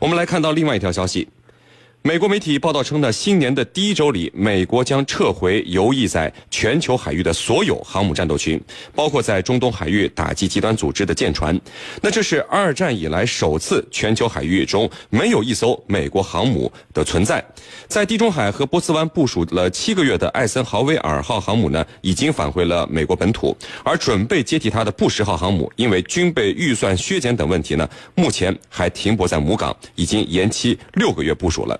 我们来看到另外一条消息。美国媒体报道称呢，新年的第一周里，美国将撤回游弋在全球海域的所有航母战斗群，包括在中东海域打击极端组织的舰船。那这是二战以来首次全球海域中没有一艘美国航母的存在。在地中海和波斯湾部署了七个月的艾森豪威尔号航母呢，已经返回了美国本土，而准备接替它的布什号航母，因为军备预算削减等问题呢，目前还停泊在母港，已经延期六个月部署了。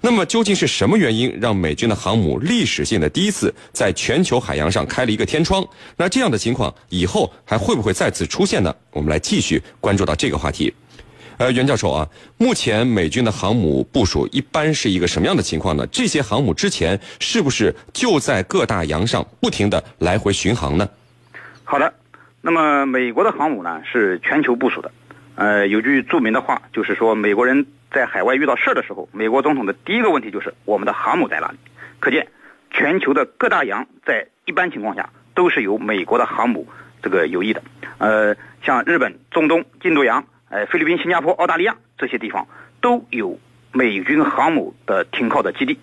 那么究竟是什么原因让美军的航母历史性的第一次在全球海洋上开了一个天窗？那这样的情况以后还会不会再次出现呢？我们来继续关注到这个话题。呃，袁教授啊，目前美军的航母部署一般是一个什么样的情况呢？这些航母之前是不是就在各大洋上不停的来回巡航呢？好的，那么美国的航母呢是全球部署的。呃，有句著名的话，就是说美国人。在海外遇到事儿的时候，美国总统的第一个问题就是我们的航母在哪里？可见，全球的各大洋在一般情况下都是由美国的航母这个游弋的。呃，像日本、中东、印度洋、呃菲律宾、新加坡、澳大利亚这些地方都有美军航母的停靠的基地。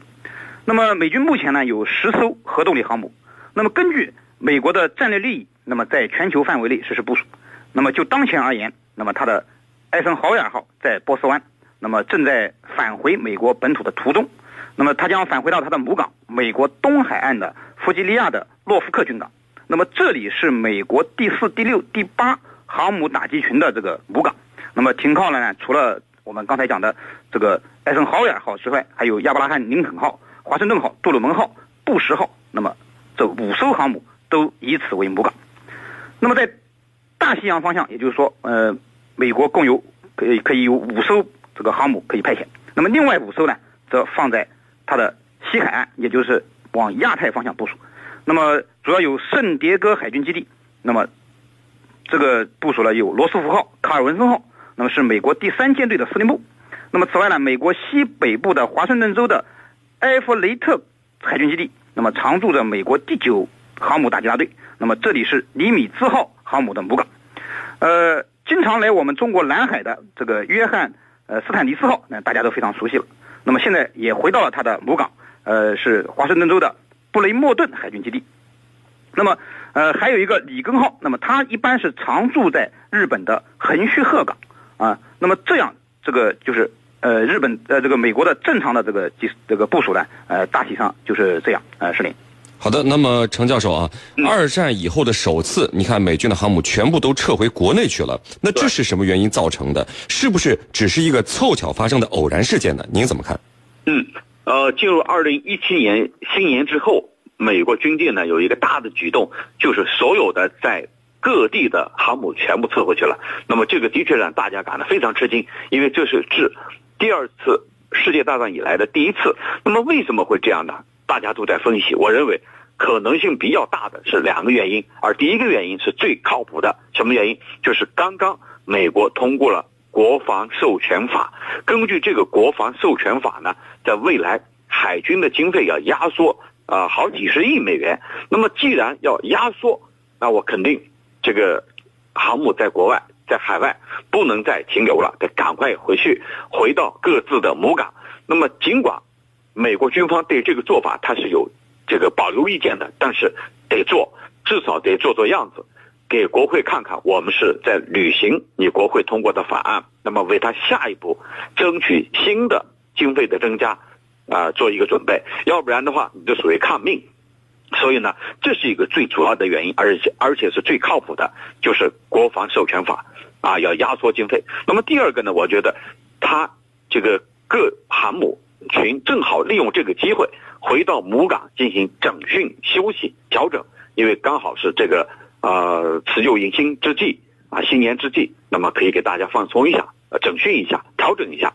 那么美军目前呢有十艘核动力航母。那么根据美国的战略利益，那么在全球范围内实施部署。那么就当前而言，那么它的艾森豪威尔号在波斯湾。那么正在返回美国本土的途中，那么它将返回到它的母港——美国东海岸的弗吉利亚的洛夫克军港。那么这里是美国第四、第六、第八航母打击群的这个母港。那么停靠了呢，除了我们刚才讲的这个艾森豪威尔号之外，还有亚伯拉罕·林肯号、华盛顿号、杜鲁门号、布什号。那么这五艘航母都以此为母港。那么在大西洋方向，也就是说，呃，美国共有可以可以有五艘。这个航母可以派遣，那么另外五艘呢，则放在它的西海岸，也就是往亚太方向部署。那么主要有圣迭戈海军基地，那么这个部署了有罗斯福号、卡尔文森号，那么是美国第三舰队的司令部。那么此外呢，美国西北部的华盛顿州的埃弗雷特海军基地，那么常驻着美国第九航母打击大队。那么这里是尼米兹号航母的母港。呃，经常来我们中国南海的这个约翰。呃，斯坦尼斯号，那大家都非常熟悉了。那么现在也回到了它的母港，呃，是华盛顿州的布雷默顿海军基地。那么，呃，还有一个里根号，那么它一般是常驻在日本的横须贺港啊。那么这样，这个就是呃，日本呃，这个美国的正常的这个机这个部署呢，呃，大体上就是这样，呃，司令。好的，那么程教授啊，二战以后的首次，你看美军的航母全部都撤回国内去了，那这是什么原因造成的？是不是只是一个凑巧发生的偶然事件呢？您怎么看？嗯，呃，进入二零一七年新年之后，美国军舰呢有一个大的举动，就是所有的在各地的航母全部撤回去了。那么这个的确让大家感到非常吃惊，因为这是自第二次世界大战以来的第一次。那么为什么会这样呢？大家都在分析，我认为可能性比较大的是两个原因，而第一个原因是最靠谱的。什么原因？就是刚刚美国通过了国防授权法，根据这个国防授权法呢，在未来海军的经费要压缩啊好几十亿美元。那么既然要压缩，那我肯定这个航母在国外在海外不能再停留了，得赶快回去回到各自的母港。那么尽管。美国军方对这个做法他是有这个保留意见的，但是得做，至少得做做样子，给国会看看我们是在履行你国会通过的法案，那么为他下一步争取新的经费的增加啊做一个准备，要不然的话你就属于抗命。所以呢，这是一个最主要的原因，而且而且是最靠谱的，就是国防授权法啊要压缩经费。那么第二个呢，我觉得他这个各航母。群正好利用这个机会回到母港进行整训、休息、调整，因为刚好是这个呃辞旧迎新之际啊，新年之际，那么可以给大家放松一下，呃，整训一下，调整一下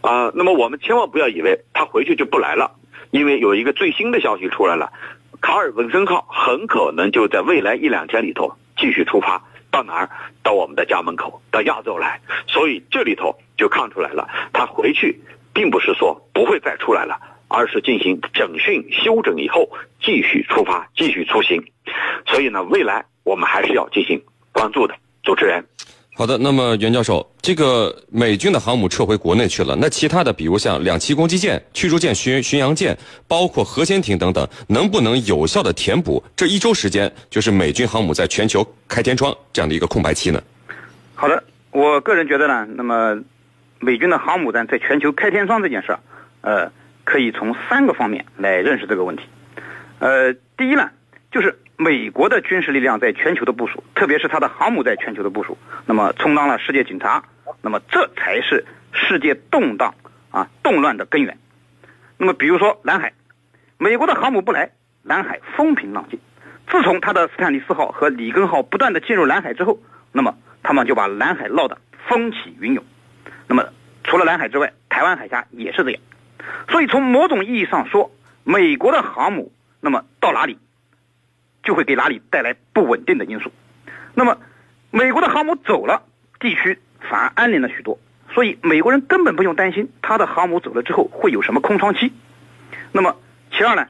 啊。那么我们千万不要以为他回去就不来了，因为有一个最新的消息出来了，卡尔文森号很可能就在未来一两天里头继续出发到哪儿？到我们的家门口，到亚洲来。所以这里头就看出来了，他回去。并不是说不会再出来了，而是进行整训、休整以后继续出发、继续出行。所以呢，未来我们还是要进行关注的。主持人，好的，那么袁教授，这个美军的航母撤回国内去了，那其他的，比如像两栖攻击舰、驱逐舰、巡巡洋舰，包括核潜艇等等，能不能有效的填补这一周时间，就是美军航母在全球开天窗这样的一个空白期呢？好的，我个人觉得呢，那么美军的航母战在全球开天窗这件事儿，呃，可以从三个方面来认识这个问题。呃，第一呢，就是美国的军事力量在全球的部署，特别是它的航母在全球的部署，那么充当了世界警察，那么这才是世界动荡啊动乱的根源。那么比如说南海，美国的航母不来，南海风平浪静。自从他的斯坦利斯号和里根号不断的进入南海之后，那么他们就把南海闹得风起云涌。那么除了南海之外，台湾海峡也是这样。所以从某种意义上说，美国的航母。那么到哪里，就会给哪里带来不稳定的因素。那么，美国的航母走了，地区反而安宁了许多。所以美国人根本不用担心他的航母走了之后会有什么空窗期。那么，其二呢，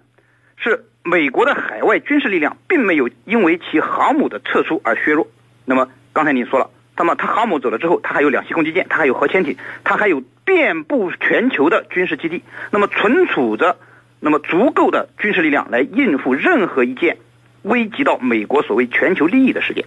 是美国的海外军事力量并没有因为其航母的撤出而削弱。那么刚才你说了，那么他航母走了之后，他还有两栖攻击舰，他还有核潜艇，他还有遍布全球的军事基地，那么存储着。那么足够的军事力量来应付任何一件危及到美国所谓全球利益的事件。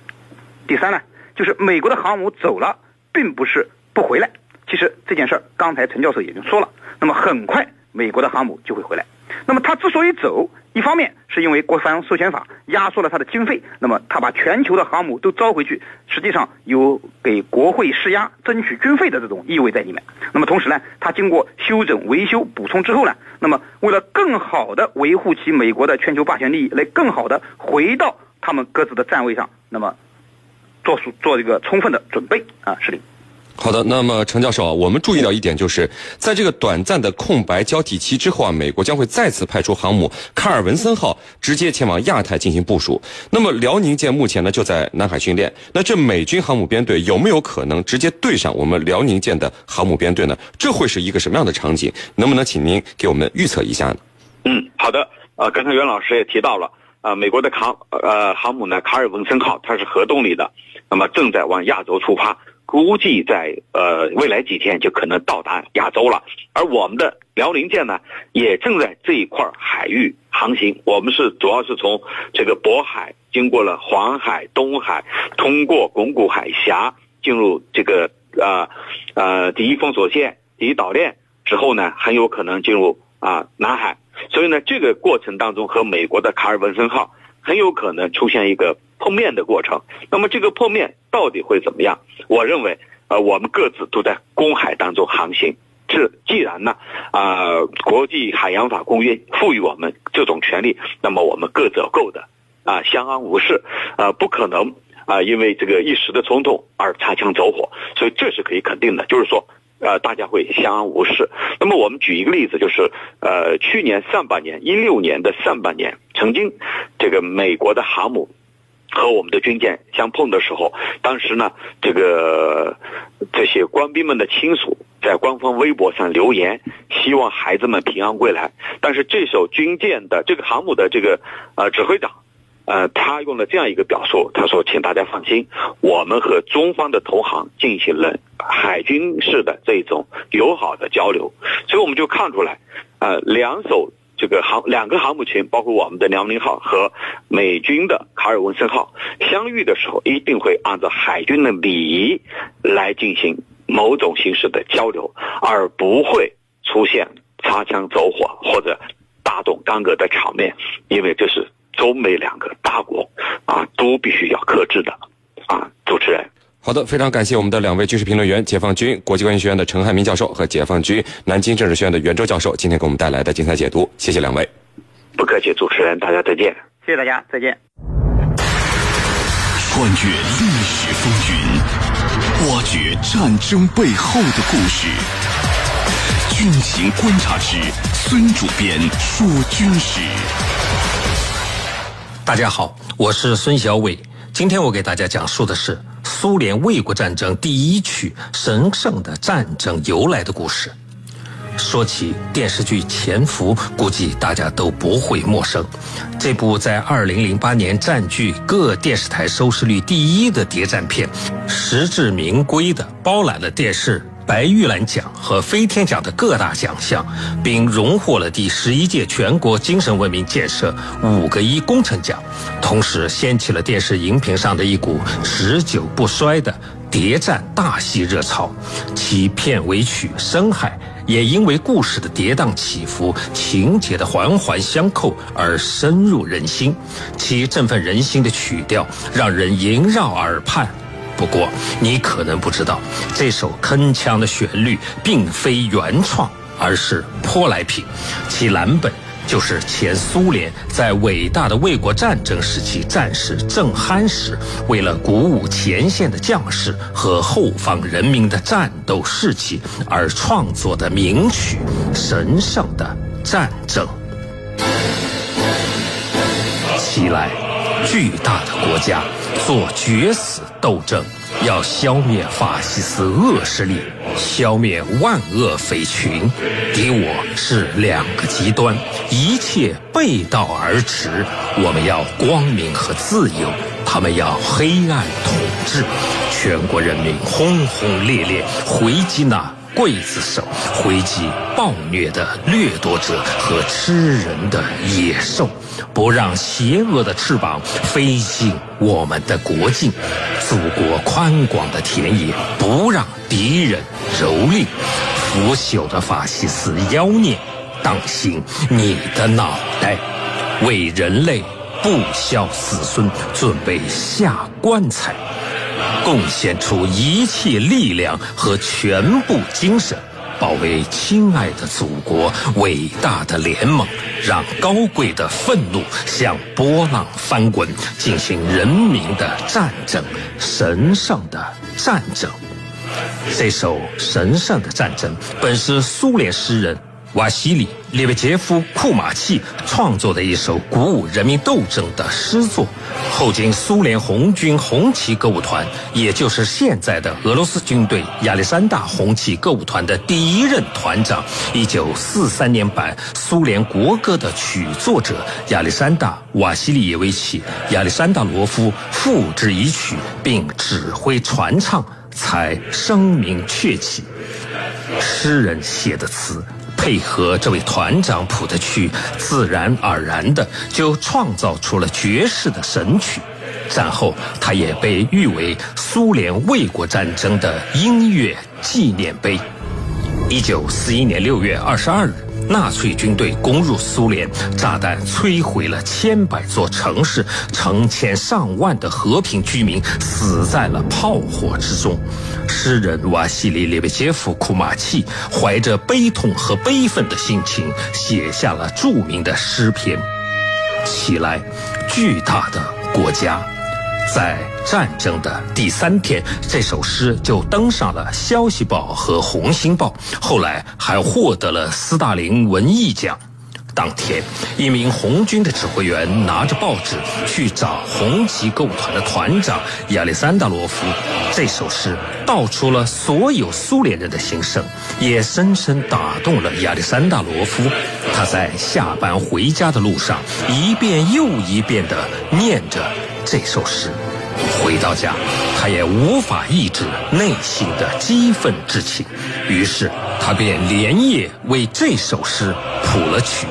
第三呢，就是美国的航母走了，并不是不回来。其实这件事儿，刚才陈教授已经说了。那么很快，美国的航母就会回来。那么他之所以走，一方面是因为国防授权法压缩了他的经费，那么他把全球的航母都招回去，实际上有给国会施压、争取军费的这种意味在里面。那么同时呢，他经过修整、维修、补充之后呢，那么为了更好的维护其美国的全球霸权利益，来更好的回到他们各自的站位上，那么做出做一个充分的准备啊，是的。好的，那么程教授啊，我们注意到一点，就是在这个短暂的空白交替期之后啊，美国将会再次派出航母卡尔文森号直接前往亚太进行部署。那么辽宁舰目前呢就在南海训练，那这美军航母编队有没有可能直接对上我们辽宁舰的航母编队呢？这会是一个什么样的场景？能不能请您给我们预测一下呢？嗯，好的。呃，刚才袁老师也提到了，呃，美国的航呃航母呢卡尔文森号它是核动力的，那么正在往亚洲出发。估计在呃未来几天就可能到达亚洲了，而我们的辽宁舰呢，也正在这一块海域航行。我们是主要是从这个渤海经过了黄海、东海，通过巩固海峡进入这个呃呃第一封锁线、第一岛链之后呢，很有可能进入啊南海。所以呢，这个过程当中和美国的卡尔文森号很有可能出现一个。碰面的过程，那么这个碰面到底会怎么样？我认为，呃，我们各自都在公海当中航行。这既然呢，啊，国际海洋法公约赋予我们这种权利，那么我们各则够的，啊，相安无事，啊，不可能啊，因为这个一时的冲动而擦枪走火。所以这是可以肯定的，就是说，呃，大家会相安无事。那么我们举一个例子，就是呃，去年上半年，一六年的上半年，曾经这个美国的航母。和我们的军舰相碰的时候，当时呢，这个这些官兵们的亲属在官方微博上留言，希望孩子们平安归来。但是这艘军舰的这个航母的这个呃指挥长，呃，他用了这样一个表述，他说：“请大家放心，我们和中方的投行进行了海军式的这种友好的交流。”所以我们就看出来，呃，两艘。这个航两个航母群，包括我们的辽宁号和美军的卡尔文森号相遇的时候，一定会按照海军的礼仪来进行某种形式的交流，而不会出现擦枪走火或者大动干戈的场面，因为这是中美两个大国啊，都必须要克制的啊，主持人。好的，非常感谢我们的两位军事评论员，解放军国际关系学院的陈汉民教授和解放军南京政治学院的袁周教授，今天给我们带来的精彩解读，谢谢两位。不客气，主持人，大家再见。谢谢大家，再见。穿越历史风云，挖掘战争背后的故事，军情观察之孙主编说军事。大家好，我是孙小伟。今天我给大家讲述的是苏联卫国战争第一曲神圣的战争由来的故事。说起电视剧《潜伏》，估计大家都不会陌生。这部在2008年占据各电视台收视率第一的谍战片，实至名归的包揽了电视。白玉兰奖和飞天奖的各大奖项，并荣获了第十一届全国精神文明建设五个一工程奖，同时掀起了电视荧屏上的一股持久不衰的谍战大戏热潮。其片尾曲《深海》也因为故事的跌宕起伏、情节的环环相扣而深入人心。其振奋人心的曲调让人萦绕耳畔。不过，你可能不知道，这首铿锵的旋律并非原创，而是舶来品。其蓝本就是前苏联在伟大的卫国战争时期战士正酣时，为了鼓舞前线的将士和后方人民的战斗士气而创作的名曲《神圣的战争》。起来，巨大的国家。做决死斗争，要消灭法西斯恶势力，消灭万恶匪群。敌我是两个极端，一切背道而驰。我们要光明和自由，他们要黑暗统治。全国人民轰轰烈烈回击那刽子手，回击暴虐的掠夺者和吃人的野兽。不让邪恶的翅膀飞进我们的国境，祖国宽广的田野不让敌人蹂躏，腐朽的法西斯妖孽，当心你的脑袋！为人类不孝子孙准备下棺材，贡献出一切力量和全部精神。保卫亲爱的祖国，伟大的联盟，让高贵的愤怒向波浪翻滚，进行人民的战争，神圣的战争。这首神圣的战争，本是苏联诗人。瓦西里·列维杰夫·库马契创作的一首鼓舞人民斗争的诗作，后经苏联红军红旗歌舞团，也就是现在的俄罗斯军队亚历山大红旗歌舞团的第一任团长，1943年版苏联国歌的曲作者亚历山大·瓦西里耶维奇·亚历山大罗夫付之一曲，并指挥传唱，才声名鹊起。诗人写的词。配合这位团长谱的曲，自然而然的就创造出了爵士的神曲。战后，它也被誉为苏联卫国战争的音乐纪念碑。一九四一年六月二十二日。纳粹军队攻入苏联，炸弹摧毁了千百座城市，成千上万的和平居民死在了炮火之中。诗人瓦西里列维杰夫库马契怀着悲痛和悲愤的心情，写下了著名的诗篇。起来，巨大的国家。在战争的第三天，这首诗就登上了《消息报》和《红星报》，后来还获得了斯大林文艺奖。当天，一名红军的指挥员拿着报纸去找红旗歌舞团的团长亚历山大罗夫。这首诗道出了所有苏联人的心声，也深深打动了亚历山大罗夫。他在下班回家的路上，一遍又一遍地念着。这首诗，回到家，他也无法抑制内心的激愤之情，于是他便连夜为这首诗谱了曲。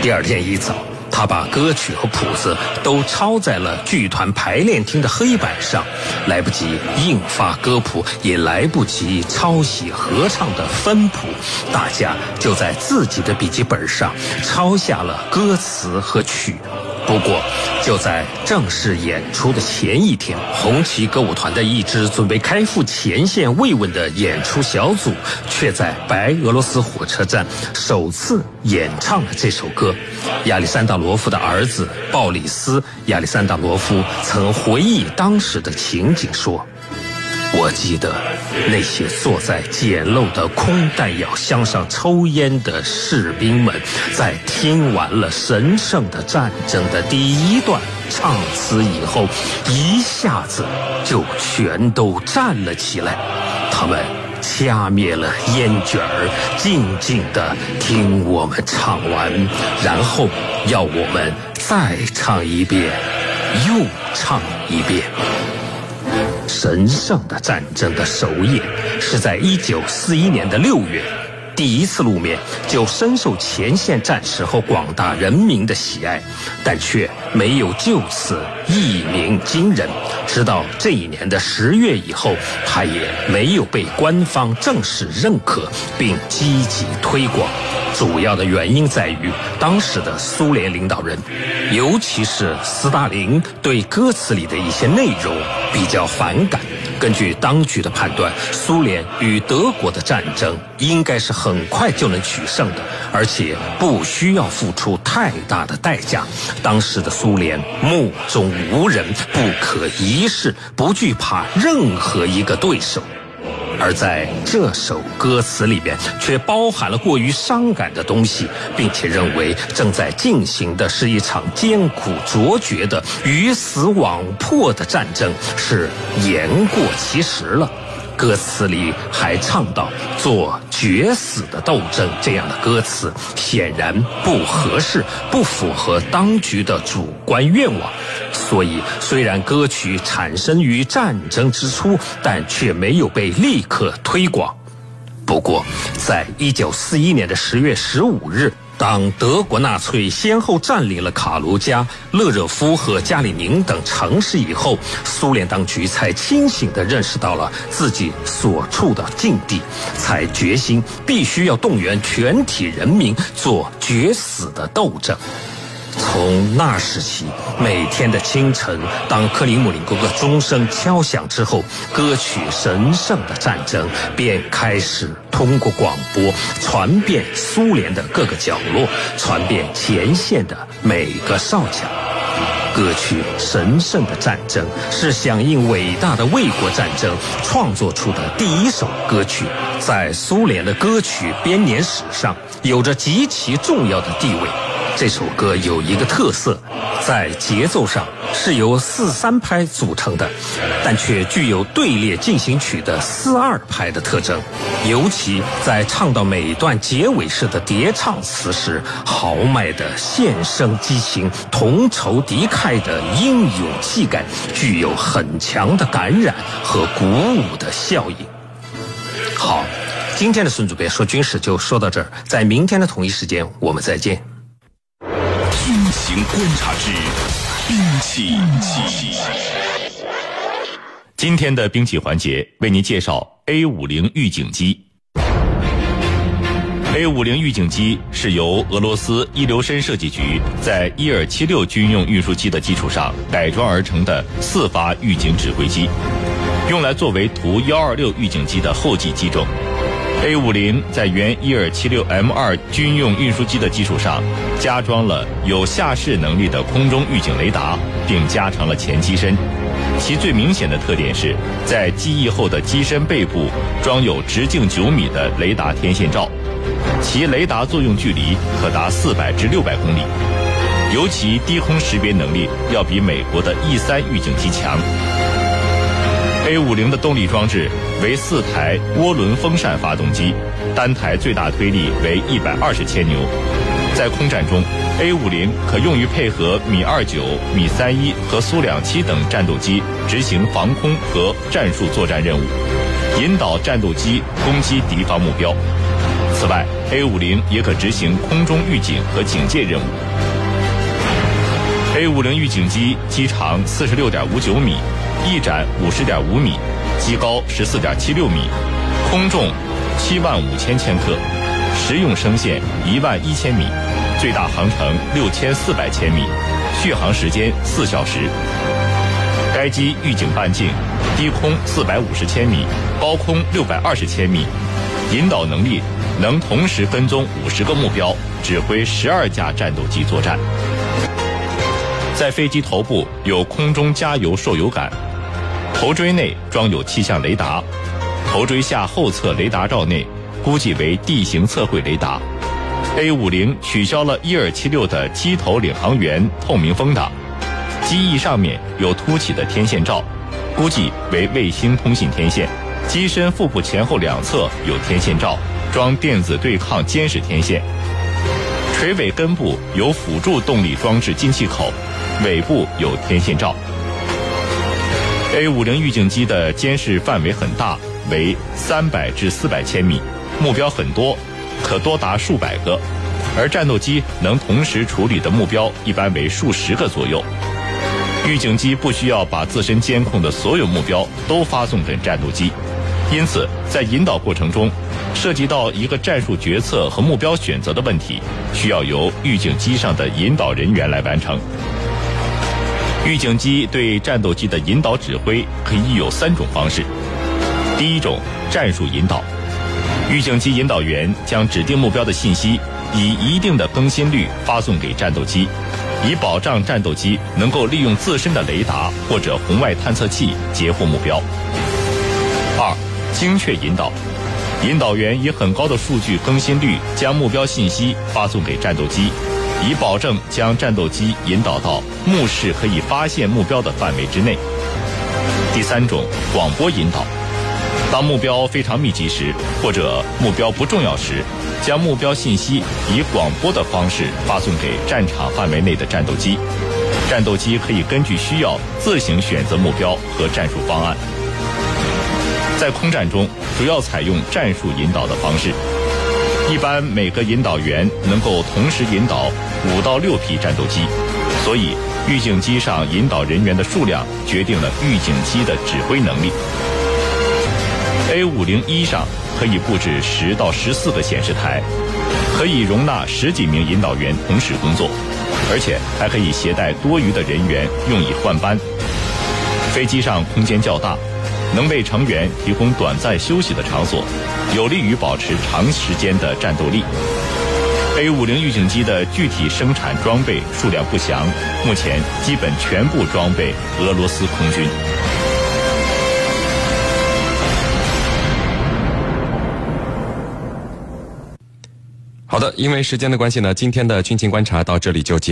第二天一早，他把歌曲和谱子都抄在了剧团排练厅的黑板上，来不及印发歌谱，也来不及抄写合唱的分谱，大家就在自己的笔记本上抄下了歌词和曲。不过，就在正式演出的前一天，红旗歌舞团的一支准备开赴前线慰问的演出小组，却在白俄罗斯火车站首次演唱了这首歌。亚历山大罗夫的儿子鲍里斯·亚历山大罗夫曾回忆当时的情景说。我记得那些坐在简陋的空弹药箱上抽烟的士兵们，在听完了神圣的战争的第一段唱词以后，一下子就全都站了起来。他们掐灭了烟卷儿，静静地听我们唱完，然后要我们再唱一遍，又唱一遍。神圣的战争的首演是在一九四一年的六月。第一次露面就深受前线战士和广大人民的喜爱，但却没有就此一鸣惊人。直到这一年的十月以后，它也没有被官方正式认可并积极推广。主要的原因在于，当时的苏联领导人，尤其是斯大林，对歌词里的一些内容比较反感。根据当局的判断，苏联与德国的战争应该是很快就能取胜的，而且不需要付出太大的代价。当时的苏联目中无人，不可一世，不惧怕任何一个对手。而在这首歌词里边，却包含了过于伤感的东西，并且认为正在进行的是一场艰苦卓绝的鱼死网破的战争，是言过其实了。歌词里还唱到“做决死的斗争”这样的歌词，显然不合适，不符合当局的主观愿望。所以，虽然歌曲产生于战争之初，但却没有被立刻推广。不过，在一九四一年的十月十五日。当德国纳粹先后占领了卡卢加、勒热夫和加里宁等城市以后，苏联当局才清醒地认识到了自己所处的境地，才决心必须要动员全体人民做决死的斗争。从那时起，每天的清晨，当克里姆林宫的钟声敲响之后，歌曲《神圣的战争》便开始通过广播传遍苏联的各个角落，传遍前线的每个哨卡。歌曲《神圣的战争》是响应伟大的卫国战争创作出的第一首歌曲，在苏联的歌曲编年史上有着极其重要的地位。这首歌有一个特色，在节奏上是由四三拍组成的，但却具有队列进行曲的四二拍的特征。尤其在唱到每段结尾式的叠唱词时，豪迈的献声激情、同仇敌忾的英勇气概，具有很强的感染和鼓舞的效应。好，今天的孙主编说军事就说到这儿，在明天的同一时间我们再见。观察之兵器。今天的兵器环节为您介绍 A 五零预警机。A 五零预警机是由俄罗斯伊留申设计局在伊尔七六军用运输机的基础上改装而成的四发预警指挥机，用来作为图幺二六预警机的后继机种。A 五零在原伊尔七六 M 二军用运输机的基础上，加装了有下视能力的空中预警雷达，并加长了前机身。其最明显的特点是在机翼后的机身背部装有直径九米的雷达天线罩，其雷达作用距离可达四百至六百公里，尤其低空识别能力要比美国的 E 三预警机强。A 五零的动力装置为四台涡轮风扇发动机，单台最大推力为一百二十千牛。在空战中，A 五零可用于配合米二九、米三一和苏两七等战斗机执行防空和战术作战任务，引导战斗机攻击敌方目标。此外，A 五零也可执行空中预警和警戒任务。A 五零预警机机长四十六点五九米。翼展五十点五米，机高十四点七六米，空重七万五千千克，实用升限一万一千米，最大航程六千四百千米，续航时间四小时。该机预警半径低空四百五十千米，高空六百二十千米，引导能力能同时跟踪五十个目标，指挥十二架战斗机作战。在飞机头部有空中加油受油杆。头锥内装有气象雷达，头锥下后侧雷达罩内估计为地形测绘雷达。A 五零取消了伊尔七六的机头领航员透明风挡，机翼上面有凸起的天线罩，估计为卫星通信天线，机身腹部前后两侧有天线罩，装电子对抗监视天线。垂尾根部有辅助动力装置进气口，尾部有天线罩。A 五零预警机的监视范围很大，为三百至四百千米，目标很多，可多达数百个，而战斗机能同时处理的目标一般为数十个左右。预警机不需要把自身监控的所有目标都发送给战斗机，因此在引导过程中，涉及到一个战术决策和目标选择的问题，需要由预警机上的引导人员来完成。预警机对战斗机的引导指挥可以有三种方式。第一种，战术引导。预警机引导员将指定目标的信息以一定的更新率发送给战斗机，以保障战斗机能够利用自身的雷达或者红外探测器截获目标。二，精确引导。引导员以很高的数据更新率将目标信息发送给战斗机。以保证将战斗机引导到目视可以发现目标的范围之内。第三种，广播引导。当目标非常密集时，或者目标不重要时，将目标信息以广播的方式发送给战场范围内的战斗机。战斗机可以根据需要自行选择目标和战术方案。在空战中，主要采用战术引导的方式。一般每个引导员能够同时引导五到六批战斗机，所以预警机上引导人员的数量决定了预警机的指挥能力。A 五零一上可以布置十到十四个显示台，可以容纳十几名引导员同时工作，而且还可以携带多余的人员用以换班。飞机上空间较大。能为成员提供短暂休息的场所，有利于保持长时间的战斗力。A 五零预警机的具体生产装备数量不详，目前基本全部装备俄罗斯空军。好的，因为时间的关系呢，今天的军情观察到这里就结。